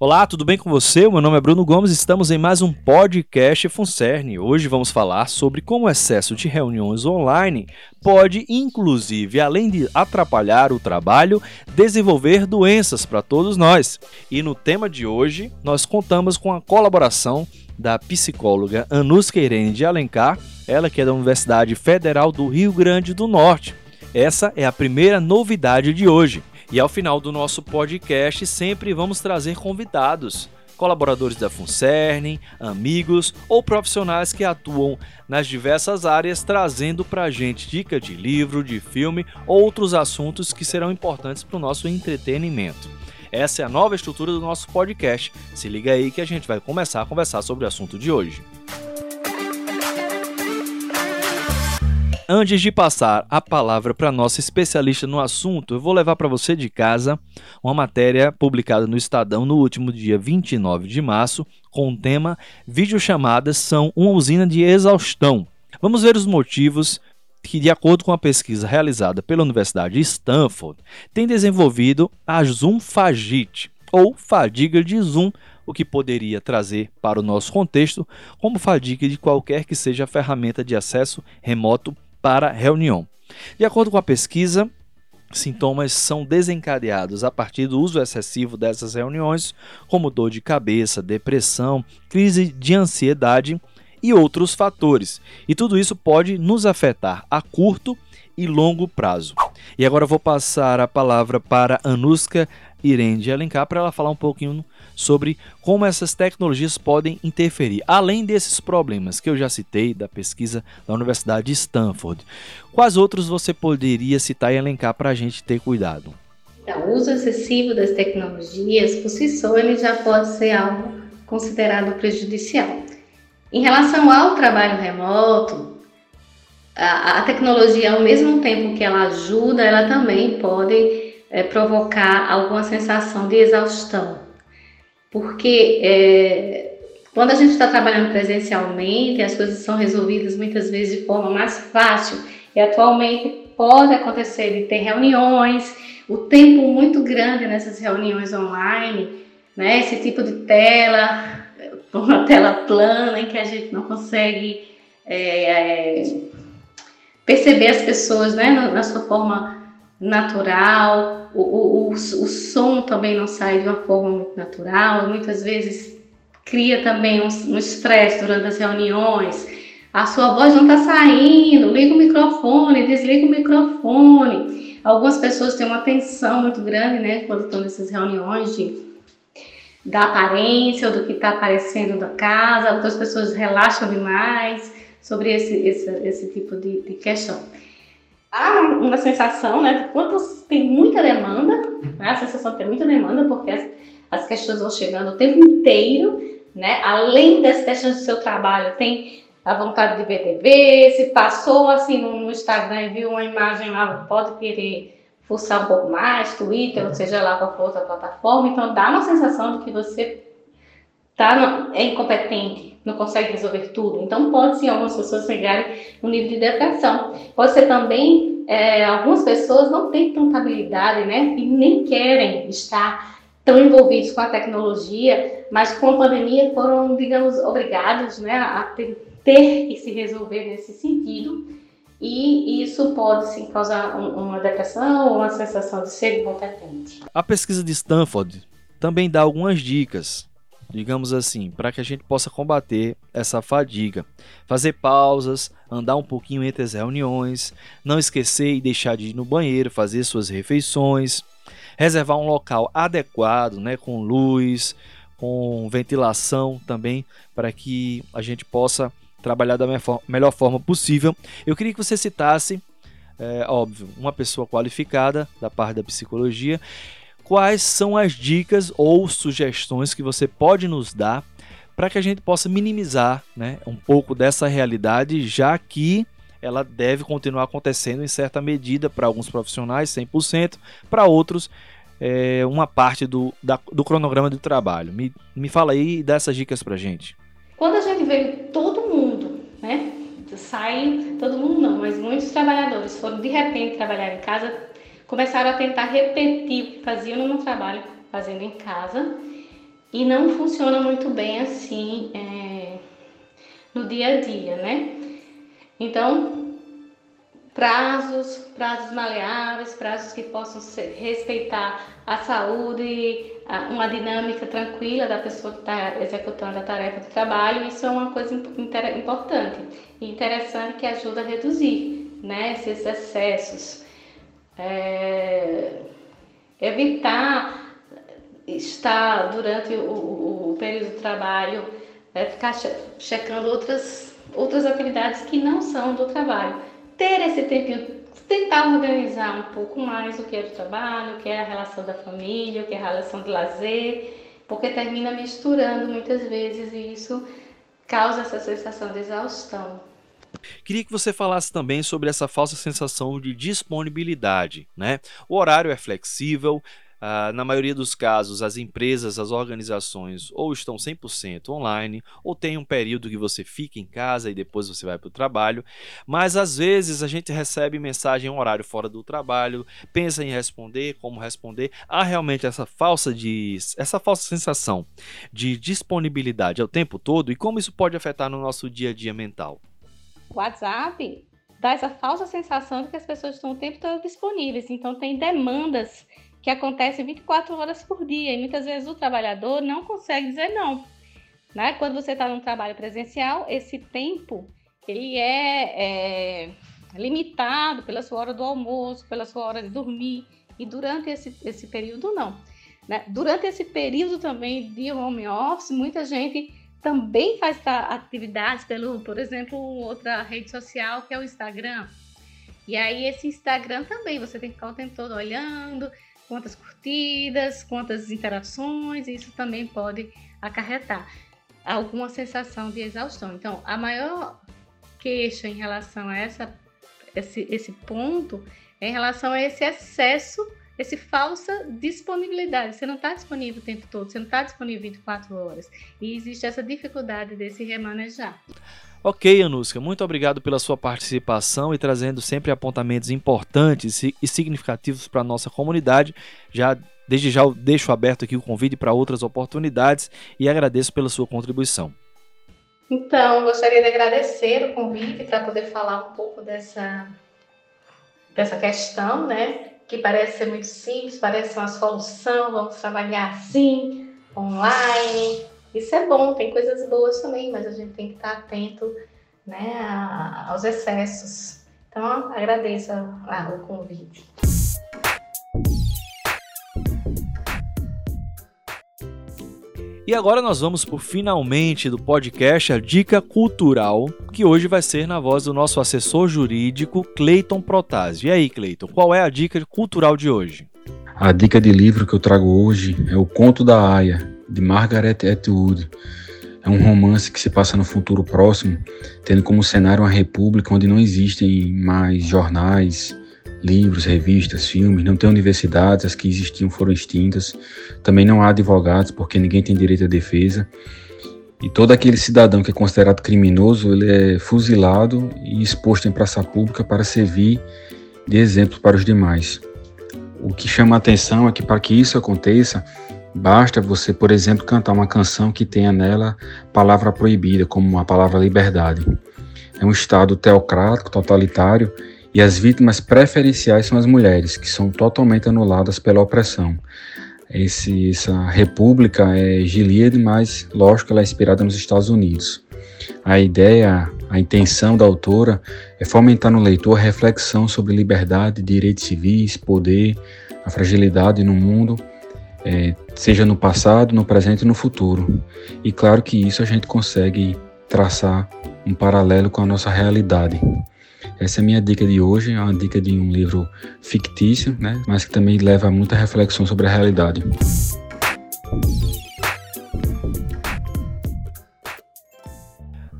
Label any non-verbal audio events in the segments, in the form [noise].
Olá, tudo bem com você? Meu nome é Bruno Gomes, estamos em mais um podcast Funcerne. Hoje vamos falar sobre como o excesso de reuniões online pode, inclusive, além de atrapalhar o trabalho, desenvolver doenças para todos nós. E no tema de hoje, nós contamos com a colaboração da psicóloga Anuska Irene de Alencar, ela que é da Universidade Federal do Rio Grande do Norte. Essa é a primeira novidade de hoje. E ao final do nosso podcast, sempre vamos trazer convidados, colaboradores da Funcern, amigos ou profissionais que atuam nas diversas áreas, trazendo para a gente dica de livro, de filme ou outros assuntos que serão importantes para o nosso entretenimento. Essa é a nova estrutura do nosso podcast. Se liga aí que a gente vai começar a conversar sobre o assunto de hoje. Antes de passar a palavra para nossa especialista no assunto, eu vou levar para você de casa uma matéria publicada no Estadão no último dia 29 de março, com o tema Videochamadas são uma usina de exaustão. Vamos ver os motivos que, de acordo com a pesquisa realizada pela Universidade de Stanford, tem desenvolvido a Zoom Fagite, ou fadiga de Zoom, o que poderia trazer para o nosso contexto como fadiga de qualquer que seja a ferramenta de acesso remoto para reunião. De acordo com a pesquisa, sintomas são desencadeados a partir do uso excessivo dessas reuniões, como dor de cabeça, depressão, crise de ansiedade e outros fatores. E tudo isso pode nos afetar a curto e longo prazo. E agora eu vou passar a palavra para Anuska Irene Alencar para ela falar um pouquinho sobre como essas tecnologias podem interferir. Além desses problemas que eu já citei da pesquisa da Universidade de Stanford, quais outros você poderia citar e elencar para a gente ter cuidado? Então, o uso excessivo das tecnologias, por si só, ele já pode ser algo considerado prejudicial. Em relação ao trabalho remoto, a, a tecnologia, ao mesmo tempo que ela ajuda, ela também pode é, provocar alguma sensação de exaustão porque é, quando a gente está trabalhando presencialmente, as coisas são resolvidas muitas vezes de forma mais fácil. E atualmente pode acontecer de ter reuniões, o tempo muito grande nessas reuniões online, né? Esse tipo de tela, [laughs] uma tela plana em que a gente não consegue é, é, perceber as pessoas, né? Na, na sua forma natural, o, o, o, o som também não sai de uma forma muito natural, muitas vezes cria também um estresse durante as reuniões, a sua voz não está saindo, liga o microfone, desliga o microfone. Algumas pessoas têm uma tensão muito grande, né, quando estão nessas reuniões de, da aparência ou do que está aparecendo da casa, outras pessoas relaxam demais sobre esse, esse, esse tipo de, de questão há uma sensação, né, de quantos tem muita demanda, né, a sensação de ter muita demanda, porque as, as questões vão chegando o tempo inteiro, né, além das questões do seu trabalho, tem a vontade de ver TV, se passou assim no, no Instagram e viu uma imagem lá, pode querer fuçar um pouco mais, Twitter, ou seja lá qual for outra plataforma, então dá uma sensação de que você tá, é incompetente, não consegue resolver tudo. Então, pode sim algumas pessoas chegarem no nível de depressão. Pode ser também, é, algumas pessoas não têm tanta habilidade, né, e nem querem estar tão envolvidos com a tecnologia, mas com a pandemia foram, digamos, obrigados, né, a ter, ter que se resolver nesse sentido. E isso pode sim causar uma depressão ou uma sensação de ser incompetente. A pesquisa de Stanford também dá algumas dicas digamos assim, para que a gente possa combater essa fadiga. Fazer pausas, andar um pouquinho entre as reuniões, não esquecer e deixar de ir no banheiro, fazer suas refeições, reservar um local adequado, né, com luz, com ventilação também, para que a gente possa trabalhar da melhor forma possível. Eu queria que você citasse, é, óbvio, uma pessoa qualificada da parte da psicologia quais são as dicas ou sugestões que você pode nos dar para que a gente possa minimizar né, um pouco dessa realidade, já que ela deve continuar acontecendo em certa medida para alguns profissionais, 100%, para outros, é, uma parte do, da, do cronograma de trabalho. Me, me fala aí e dá essas dicas para gente. Quando a gente vê todo mundo, né? Sai, todo mundo não, mas muitos trabalhadores foram de repente trabalhar em casa começaram a tentar repetir o que faziam no trabalho, fazendo em casa. e não funciona muito bem assim é, no dia a dia, né? Então, prazos, prazos maleáveis, prazos que possam ser, respeitar a saúde, uma dinâmica tranquila da pessoa que está executando a tarefa de trabalho, isso é uma coisa importante e interessante que ajuda a reduzir né, esses excessos. É, evitar estar durante o, o, o período de trabalho, é, ficar che checando outras, outras atividades que não são do trabalho. Ter esse tempinho, tentar organizar um pouco mais o que é do trabalho, o que é a relação da família, o que é a relação de lazer, porque termina misturando muitas vezes e isso causa essa sensação de exaustão. Queria que você falasse também sobre essa falsa sensação de disponibilidade, né? O horário é flexível, Uh, na maioria dos casos, as empresas, as organizações ou estão 100% online, ou tem um período que você fica em casa e depois você vai para o trabalho. Mas às vezes a gente recebe mensagem em um horário fora do trabalho, pensa em responder, como responder. Há realmente essa falsa, de, essa falsa sensação de disponibilidade ao tempo todo e como isso pode afetar no nosso dia a dia mental. WhatsApp dá essa falsa sensação de que as pessoas estão o tempo todo disponíveis, então tem demandas que acontece 24 horas por dia e muitas vezes o trabalhador não consegue dizer não. Né? Quando você está num trabalho presencial, esse tempo ele é, é, limitado pela sua hora do almoço, pela sua hora de dormir e durante esse, esse período não. Né? Durante esse período também de home office, muita gente também faz atividades pelo, por exemplo, outra rede social que é o Instagram. E aí esse Instagram também você tem que ficar o tempo todo olhando, quantas curtidas, quantas interações, isso também pode acarretar alguma sensação de exaustão. Então, a maior queixa em relação a essa, esse, esse ponto é em relação a esse excesso, esse falsa disponibilidade. Você não está disponível o tempo todo, você não está disponível 24 horas. E existe essa dificuldade de se remanejar. Ok, Anuska, muito obrigado pela sua participação e trazendo sempre apontamentos importantes e significativos para a nossa comunidade. Já desde já deixo aberto aqui o convite para outras oportunidades e agradeço pela sua contribuição. Então, gostaria de agradecer o convite para poder falar um pouco dessa dessa questão, né? Que parece ser muito simples, parece uma solução, vamos trabalhar assim, online, isso é bom, tem coisas boas também, mas a gente tem que estar atento né, aos excessos. Então, agradeço o convite. E agora nós vamos por finalmente do podcast A Dica Cultural, que hoje vai ser na voz do nosso assessor jurídico Cleiton Protásio. E aí, Cleiton, qual é a dica cultural de hoje? A dica de livro que eu trago hoje é O Conto da Aya, de Margaret Atwood. É um romance que se passa no futuro próximo, tendo como cenário uma república onde não existem mais jornais, livros, revistas, filmes, não tem universidades, as que existiam foram extintas, também não há advogados porque ninguém tem direito à defesa. E todo aquele cidadão que é considerado criminoso, ele é fuzilado e exposto em praça pública para servir de exemplo para os demais. O que chama a atenção é que para que isso aconteça, Basta você, por exemplo, cantar uma canção que tenha nela palavra proibida, como a palavra liberdade. É um Estado teocrático, totalitário, e as vítimas preferenciais são as mulheres, que são totalmente anuladas pela opressão. Esse, essa república é Gilead, mas lógico ela é inspirada nos Estados Unidos. A ideia, a intenção da autora é fomentar no leitor a reflexão sobre liberdade, direitos civis, poder, a fragilidade no mundo é, seja no passado, no presente e no futuro. E claro que isso a gente consegue traçar um paralelo com a nossa realidade. Essa é a minha dica de hoje, é uma dica de um livro fictício, né, mas que também leva a muita reflexão sobre a realidade.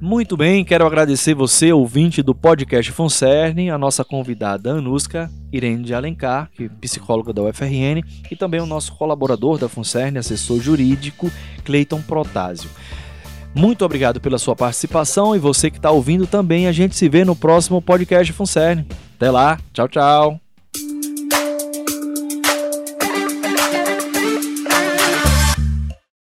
Muito bem, quero agradecer você, ouvinte do podcast Funcerne, a nossa convidada Anuska Irene de Alencar, que é psicóloga da UFRN, e também o nosso colaborador da Funcerne, assessor jurídico, Cleiton Protásio. Muito obrigado pela sua participação e você que está ouvindo também. A gente se vê no próximo podcast Funcerne. Até lá, tchau, tchau.